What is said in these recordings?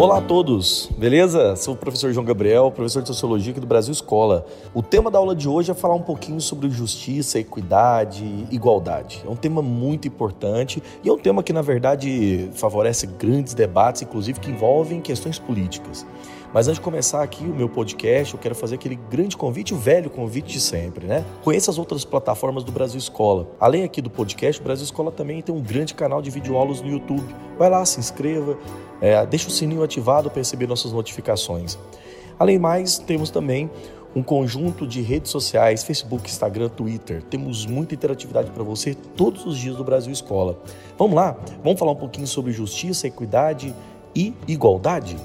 Olá a todos, beleza? Sou o professor João Gabriel, professor de Sociologia aqui do Brasil Escola. O tema da aula de hoje é falar um pouquinho sobre justiça, equidade, igualdade. É um tema muito importante e é um tema que, na verdade, favorece grandes debates, inclusive que envolvem questões políticas. Mas antes de começar aqui o meu podcast, eu quero fazer aquele grande convite, o velho convite de sempre, né? Conheça as outras plataformas do Brasil Escola. Além aqui do podcast, o Brasil Escola também tem um grande canal de videoaulas no YouTube. Vai lá, se inscreva, é, deixa o sininho ativado para receber nossas notificações. Além mais, temos também um conjunto de redes sociais, Facebook, Instagram, Twitter. Temos muita interatividade para você todos os dias do Brasil Escola. Vamos lá? Vamos falar um pouquinho sobre justiça, equidade e igualdade?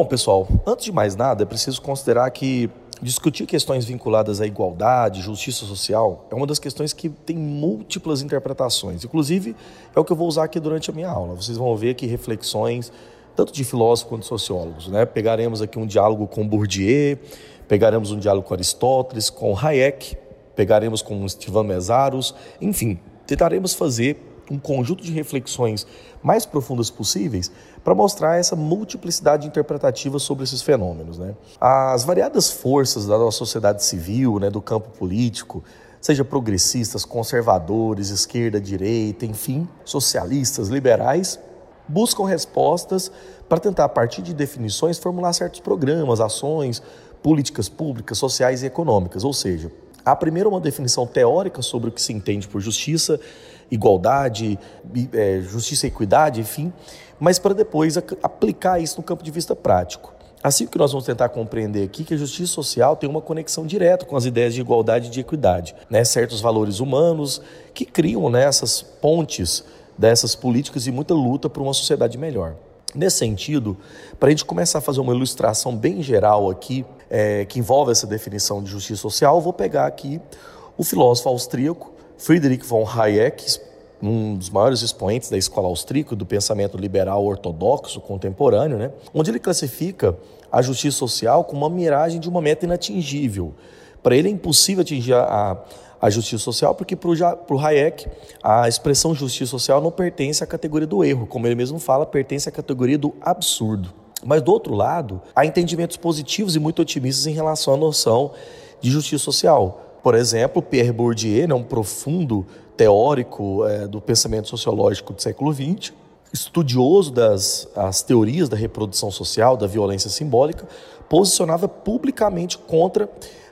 Bom, pessoal, antes de mais nada, é preciso considerar que discutir questões vinculadas à igualdade, justiça social, é uma das questões que tem múltiplas interpretações. Inclusive, é o que eu vou usar aqui durante a minha aula. Vocês vão ver aqui reflexões, tanto de filósofos quanto de sociólogos. Né? Pegaremos aqui um diálogo com Bourdieu, pegaremos um diálogo com Aristóteles, com Hayek, pegaremos com Stefan Mesaros, enfim, tentaremos fazer um conjunto de reflexões mais profundas possíveis para mostrar essa multiplicidade interpretativa sobre esses fenômenos. Né? As variadas forças da nossa sociedade civil, né, do campo político, seja progressistas, conservadores, esquerda, direita, enfim, socialistas, liberais, buscam respostas para tentar, a partir de definições, formular certos programas, ações, políticas públicas, sociais e econômicas. Ou seja, há primeiro uma definição teórica sobre o que se entende por justiça, igualdade, é, justiça e equidade, enfim, mas para depois aplicar isso no campo de vista prático. Assim que nós vamos tentar compreender aqui que a justiça social tem uma conexão direta com as ideias de igualdade e de equidade, né? certos valores humanos que criam né, essas pontes dessas políticas e muita luta por uma sociedade melhor. Nesse sentido, para a gente começar a fazer uma ilustração bem geral aqui, é, que envolve essa definição de justiça social, vou pegar aqui o filósofo austríaco Friedrich von Hayek, um dos maiores expoentes da escola austríaca do pensamento liberal ortodoxo contemporâneo, né? onde ele classifica a justiça social como uma miragem de uma meta inatingível. Para ele é impossível atingir a, a justiça social, porque para o Hayek a expressão justiça social não pertence à categoria do erro, como ele mesmo fala, pertence à categoria do absurdo. Mas do outro lado, há entendimentos positivos e muito otimistas em relação à noção de justiça social. Por exemplo, Pierre Bourdieu, né, um profundo teórico é, do pensamento sociológico do século XX, estudioso das as teorias da reprodução social, da violência simbólica, posicionava publicamente contra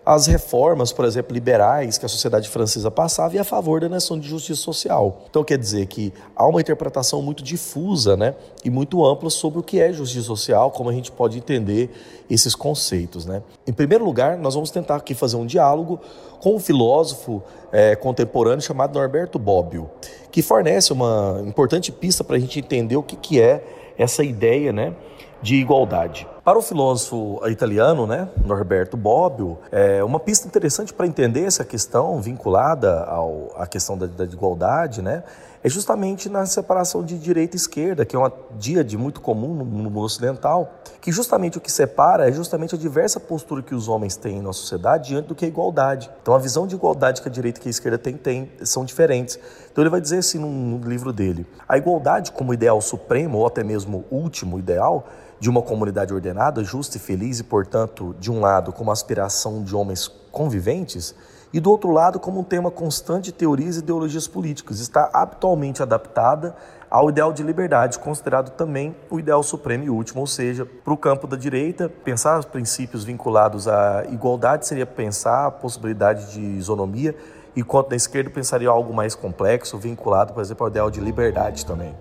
as reformas, por exemplo, liberais que a sociedade francesa passava e a favor da noção de justiça social. Então quer dizer que há uma interpretação muito difusa né, e muito ampla sobre o que é justiça social, como a gente pode entender esses conceitos. Né? Em primeiro lugar, nós vamos tentar aqui fazer um diálogo com um filósofo é, contemporâneo chamado Norberto Bobbio, que fornece uma importante pista para a gente entender o que, que é essa ideia né, de igualdade. Para o filósofo italiano, né, Norberto Bobbio, é uma pista interessante para entender essa questão vinculada ao, à questão da, da igualdade, né, é justamente na separação de direita e esquerda, que é uma dia de muito comum no, mundo ocidental, que justamente o que separa é justamente a diversa postura que os homens têm na sociedade diante do que é igualdade. Então a visão de igualdade que a direita e a esquerda têm, tem, são diferentes. Então ele vai dizer assim no livro dele: a igualdade como ideal supremo ou até mesmo último ideal de uma comunidade ordenada, justa e feliz, e, portanto, de um lado, como aspiração de homens conviventes, e do outro lado, como um tema constante de teorias e ideologias políticas, está habitualmente adaptada ao ideal de liberdade, considerado também o ideal supremo e último, ou seja, para o campo da direita, pensar os princípios vinculados à igualdade seria pensar a possibilidade de isonomia, enquanto na esquerda pensaria algo mais complexo, vinculado, por exemplo, ao ideal de liberdade também.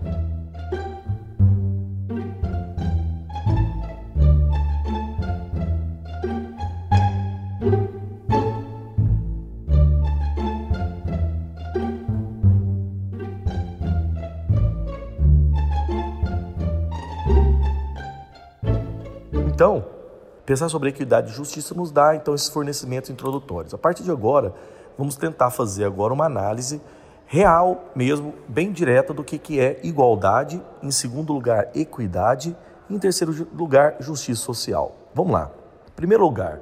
Pensar sobre equidade e justiça nos dá então esses fornecimentos introdutórios. A partir de agora, vamos tentar fazer agora uma análise real mesmo, bem direta do que, que é igualdade, em segundo lugar, equidade, e em terceiro lugar, justiça social. Vamos lá. Em primeiro lugar,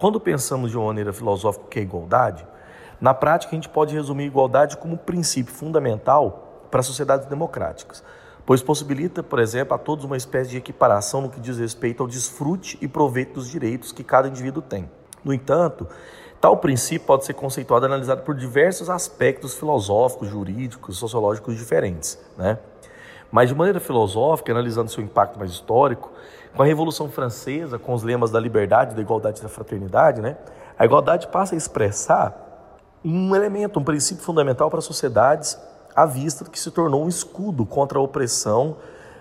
quando pensamos de uma maneira filosófica que é igualdade, na prática a gente pode resumir igualdade como um princípio fundamental para sociedades democráticas, pois possibilita, por exemplo, a todos uma espécie de equiparação no que diz respeito ao desfrute e proveito dos direitos que cada indivíduo tem. No entanto, Tal princípio pode ser conceituado e analisado por diversos aspectos filosóficos, jurídicos, sociológicos diferentes. Né? Mas, de maneira filosófica, analisando seu impacto mais histórico, com a Revolução Francesa, com os lemas da liberdade, da igualdade e da fraternidade, né? a igualdade passa a expressar um elemento, um princípio fundamental para sociedades à vista que se tornou um escudo contra a opressão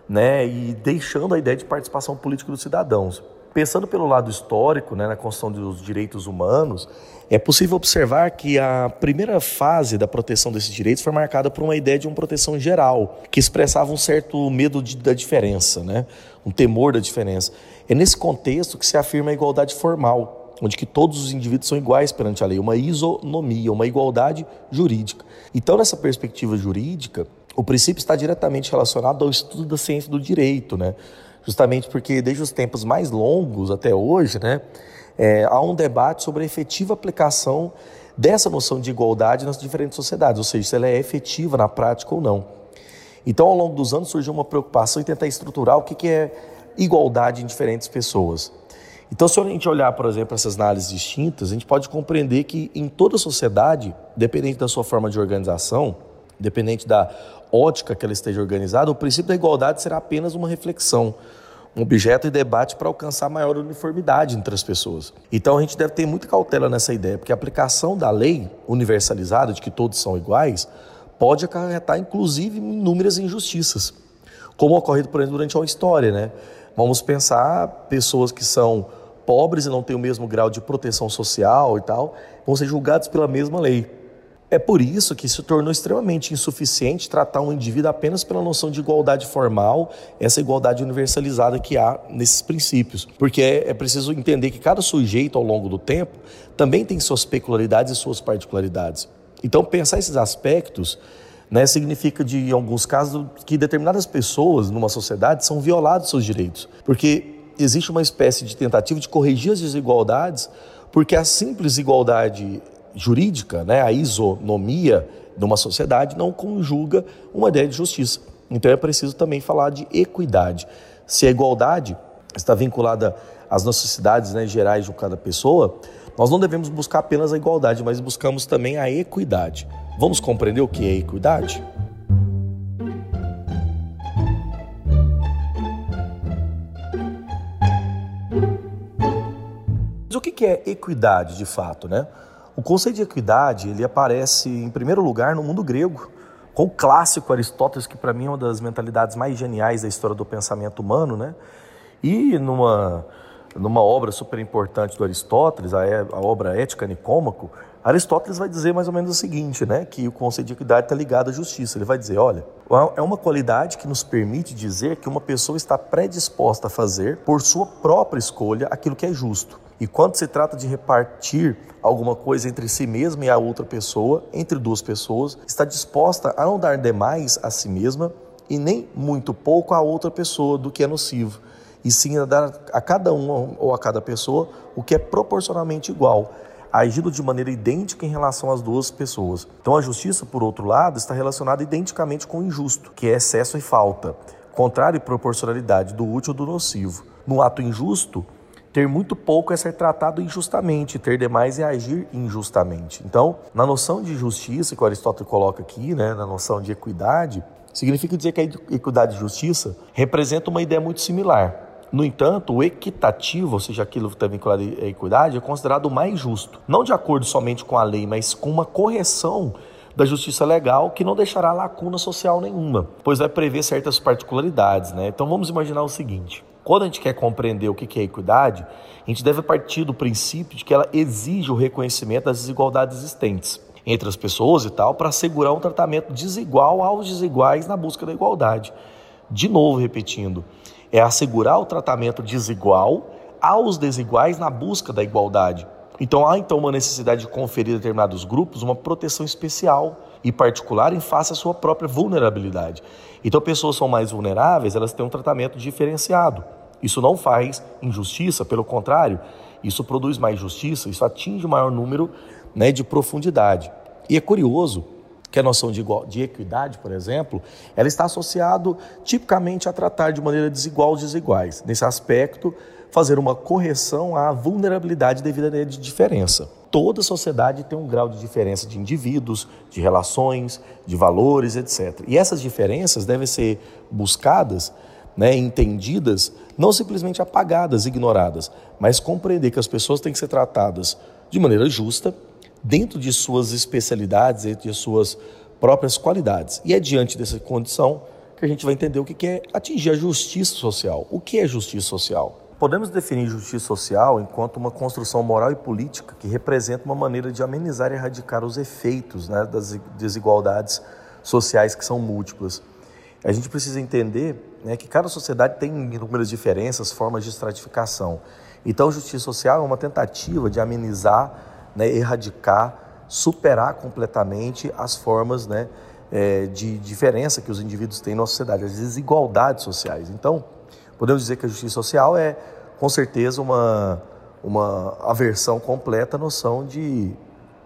né? e deixando a ideia de participação política dos cidadãos. Pensando pelo lado histórico, né, na construção dos direitos humanos, é possível observar que a primeira fase da proteção desses direitos foi marcada por uma ideia de uma proteção geral, que expressava um certo medo de, da diferença, né, um temor da diferença. É nesse contexto que se afirma a igualdade formal, onde que todos os indivíduos são iguais perante a lei, uma isonomia, uma igualdade jurídica. Então, nessa perspectiva jurídica, o princípio está diretamente relacionado ao estudo da ciência do direito, né? justamente porque desde os tempos mais longos até hoje, né, é, há um debate sobre a efetiva aplicação dessa noção de igualdade nas diferentes sociedades, ou seja, se ela é efetiva na prática ou não. Então, ao longo dos anos, surgiu uma preocupação em tentar estruturar o que é igualdade em diferentes pessoas. Então, se a gente olhar, por exemplo, essas análises distintas, a gente pode compreender que em toda sociedade, dependente da sua forma de organização, dependente da ótica que ela esteja organizada, o princípio da igualdade será apenas uma reflexão, um objeto de debate para alcançar maior uniformidade entre as pessoas. Então a gente deve ter muita cautela nessa ideia, porque a aplicação da lei universalizada, de que todos são iguais, pode acarretar inclusive inúmeras injustiças, como ocorrido, por exemplo, durante a história. Né? Vamos pensar pessoas que são pobres e não têm o mesmo grau de proteção social e tal, vão ser julgados pela mesma lei. É por isso que se tornou extremamente insuficiente tratar um indivíduo apenas pela noção de igualdade formal, essa igualdade universalizada que há nesses princípios. Porque é, é preciso entender que cada sujeito, ao longo do tempo, também tem suas peculiaridades e suas particularidades. Então, pensar esses aspectos né, significa, de, em alguns casos, que determinadas pessoas numa sociedade são violados seus direitos. Porque existe uma espécie de tentativa de corrigir as desigualdades, porque a simples igualdade jurídica, né, a isonomia de uma sociedade não conjuga uma ideia de justiça. Então é preciso também falar de equidade. Se a igualdade está vinculada às necessidades né, gerais de cada pessoa, nós não devemos buscar apenas a igualdade, mas buscamos também a equidade. Vamos compreender o que é equidade? O que é equidade de fato, né? O conceito de equidade ele aparece em primeiro lugar no mundo grego, com o clássico Aristóteles, que para mim é uma das mentalidades mais geniais da história do pensamento humano, né? E numa, numa obra super importante do Aristóteles, a, a obra Ética Nicômaco, Aristóteles vai dizer mais ou menos o seguinte, né? Que o conceito de equidade está ligado à justiça. Ele vai dizer, olha, é uma qualidade que nos permite dizer que uma pessoa está predisposta a fazer, por sua própria escolha, aquilo que é justo. E quando se trata de repartir alguma coisa entre si mesma e a outra pessoa, entre duas pessoas, está disposta a não dar demais a si mesma e nem muito pouco a outra pessoa do que é nocivo, e sim a dar a cada um ou a cada pessoa o que é proporcionalmente igual, agindo de maneira idêntica em relação às duas pessoas. Então a justiça, por outro lado, está relacionada identicamente com o injusto, que é excesso e falta, contrário e proporcionalidade do útil do nocivo. No ato injusto, ter muito pouco é ser tratado injustamente, ter demais é agir injustamente. Então, na noção de justiça que Aristóteles coloca aqui, né, na noção de equidade, significa dizer que a equidade e justiça representa uma ideia muito similar. No entanto, o equitativo, ou seja, aquilo que está vinculado à equidade, é considerado o mais justo. Não de acordo somente com a lei, mas com uma correção da justiça legal que não deixará lacuna social nenhuma, pois vai prever certas particularidades. Né? Então vamos imaginar o seguinte: quando a gente quer compreender o que é equidade, a gente deve partir do princípio de que ela exige o reconhecimento das desigualdades existentes entre as pessoas e tal, para assegurar um tratamento desigual aos desiguais na busca da igualdade. De novo, repetindo, é assegurar o tratamento desigual aos desiguais na busca da igualdade. Então há então uma necessidade de conferir a determinados grupos uma proteção especial e particular em face à sua própria vulnerabilidade. Então pessoas são mais vulneráveis, elas têm um tratamento diferenciado. Isso não faz injustiça, pelo contrário, isso produz mais justiça, isso atinge o maior número né, de profundidade. E é curioso que a noção de, igual, de equidade, por exemplo, ela está associado tipicamente a tratar de maneira desigual os desiguais. Nesse aspecto, fazer uma correção à vulnerabilidade devido à de diferença. Toda sociedade tem um grau de diferença de indivíduos, de relações, de valores, etc. E essas diferenças devem ser buscadas, né, entendidas, não simplesmente apagadas, ignoradas, mas compreender que as pessoas têm que ser tratadas de maneira justa, dentro de suas especialidades, dentro de suas próprias qualidades. E é diante dessa condição que a gente vai entender o que é atingir a justiça social. O que é justiça social? Podemos definir justiça social enquanto uma construção moral e política que representa uma maneira de amenizar e erradicar os efeitos né, das desigualdades sociais que são múltiplas. A gente precisa entender né, que cada sociedade tem inúmeras diferenças, formas de estratificação. Então, justiça social é uma tentativa de amenizar né, erradicar, superar completamente as formas né, é, de diferença que os indivíduos têm na sociedade, as desigualdades sociais. Então, podemos dizer que a justiça social é, com certeza, uma, uma aversão completa à noção de,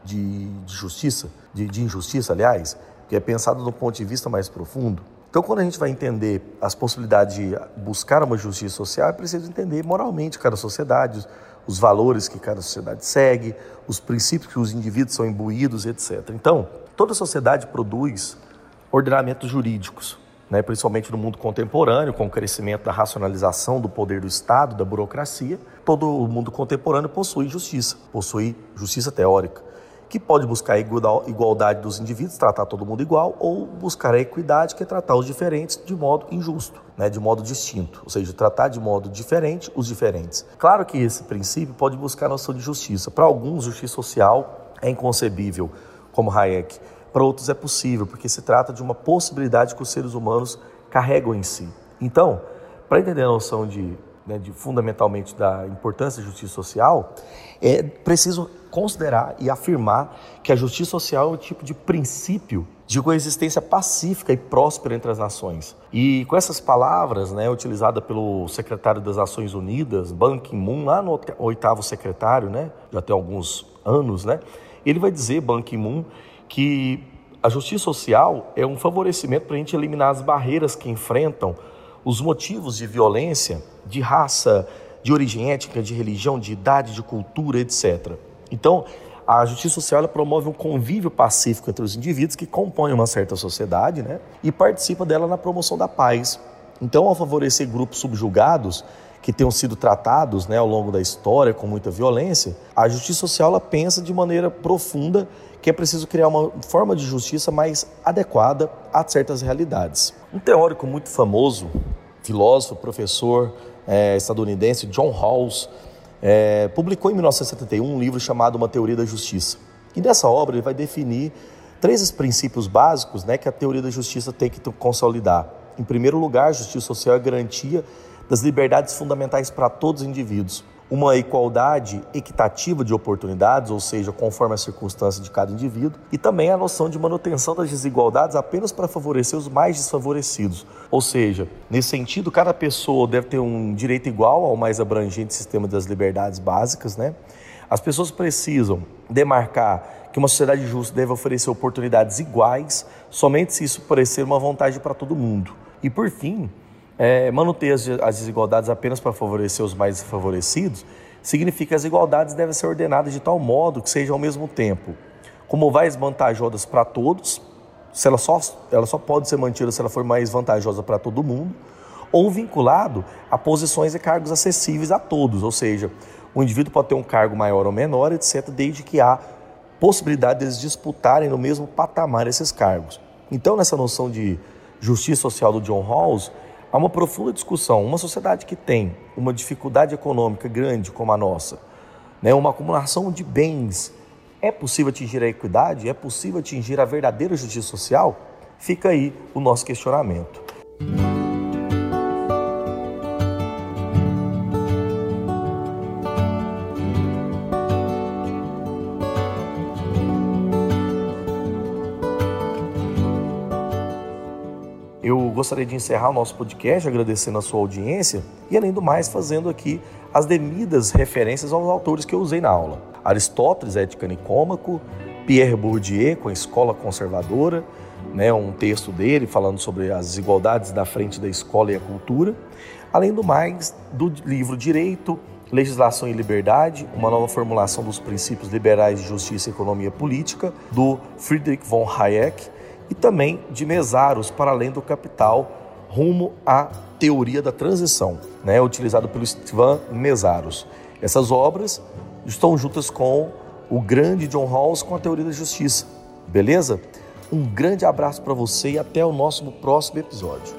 de, de justiça, de, de injustiça, aliás, que é pensado do ponto de vista mais profundo. Então, quando a gente vai entender as possibilidades de buscar uma justiça social, é preciso entender moralmente cada sociedade, os valores que cada sociedade segue, os princípios que os indivíduos são imbuídos, etc. Então, toda sociedade produz ordenamentos jurídicos, né, principalmente no mundo contemporâneo, com o crescimento da racionalização do poder do Estado, da burocracia. Todo o mundo contemporâneo possui justiça, possui justiça teórica que pode buscar a igualdade dos indivíduos, tratar todo mundo igual, ou buscar a equidade, que é tratar os diferentes de modo injusto, né, de modo distinto, ou seja, tratar de modo diferente os diferentes. Claro que esse princípio pode buscar a noção de justiça. Para alguns, justiça social é inconcebível, como Hayek. Para outros é possível, porque se trata de uma possibilidade que os seres humanos carregam em si. Então, para entender a noção de, né, de fundamentalmente da importância da justiça social, é preciso considerar e afirmar que a justiça social é um tipo de princípio de coexistência pacífica e próspera entre as nações. E com essas palavras, né, utilizada pelo secretário das Nações Unidas, Ban Ki-moon, lá no oitavo secretário, né, já tem alguns anos, né, ele vai dizer, Ban Ki-moon, que a justiça social é um favorecimento para a gente eliminar as barreiras que enfrentam os motivos de violência, de raça, de origem étnica, de religião, de idade, de cultura, etc. Então, a justiça social promove um convívio pacífico entre os indivíduos que compõem uma certa sociedade né, e participa dela na promoção da paz. Então, ao favorecer grupos subjugados que tenham sido tratados né, ao longo da história com muita violência, a justiça social ela pensa de maneira profunda que é preciso criar uma forma de justiça mais adequada a certas realidades. Um teórico muito famoso, filósofo, professor é, estadunidense, John Rawls, é, publicou em 1971 um livro chamado Uma Teoria da Justiça. E nessa obra ele vai definir três princípios básicos né, que a teoria da justiça tem que consolidar. Em primeiro lugar, a justiça social é garantia das liberdades fundamentais para todos os indivíduos uma igualdade equitativa de oportunidades, ou seja, conforme a circunstância de cada indivíduo, e também a noção de manutenção das desigualdades apenas para favorecer os mais desfavorecidos. Ou seja, nesse sentido, cada pessoa deve ter um direito igual ao mais abrangente sistema das liberdades básicas, né? As pessoas precisam demarcar que uma sociedade justa deve oferecer oportunidades iguais, somente se isso parecer uma vantagem para todo mundo. E por fim, é, manter as, as desigualdades apenas para favorecer os mais desfavorecidos significa que as igualdades devem ser ordenadas de tal modo que sejam ao mesmo tempo como mais vantajosas para todos, se ela só, ela só pode ser mantida se ela for mais vantajosa para todo mundo, ou vinculado a posições e cargos acessíveis a todos, ou seja, o indivíduo pode ter um cargo maior ou menor, etc., desde que há possibilidade deles disputarem no mesmo patamar esses cargos. Então, nessa noção de justiça social do John Rawls, Há uma profunda discussão. Uma sociedade que tem uma dificuldade econômica grande como a nossa, né, uma acumulação de bens, é possível atingir a equidade? É possível atingir a verdadeira justiça social? Fica aí o nosso questionamento. Gostaria de encerrar o nosso podcast agradecendo a sua audiência e, além do mais, fazendo aqui as devidas referências aos autores que eu usei na aula. Aristóteles, Ética Nicômaco, Pierre Bourdieu, com a Escola Conservadora, né, um texto dele falando sobre as desigualdades da frente da escola e a cultura. Além do mais, do livro Direito, Legislação e Liberdade, uma nova formulação dos princípios liberais de justiça e economia política, do Friedrich von Hayek, e também de Mesaros, para além do capital, rumo à teoria da transição, né, utilizado pelo Stefan Mesaros. Essas obras estão juntas com o grande John Rawls com a teoria da justiça. Beleza? Um grande abraço para você e até o nosso próximo episódio.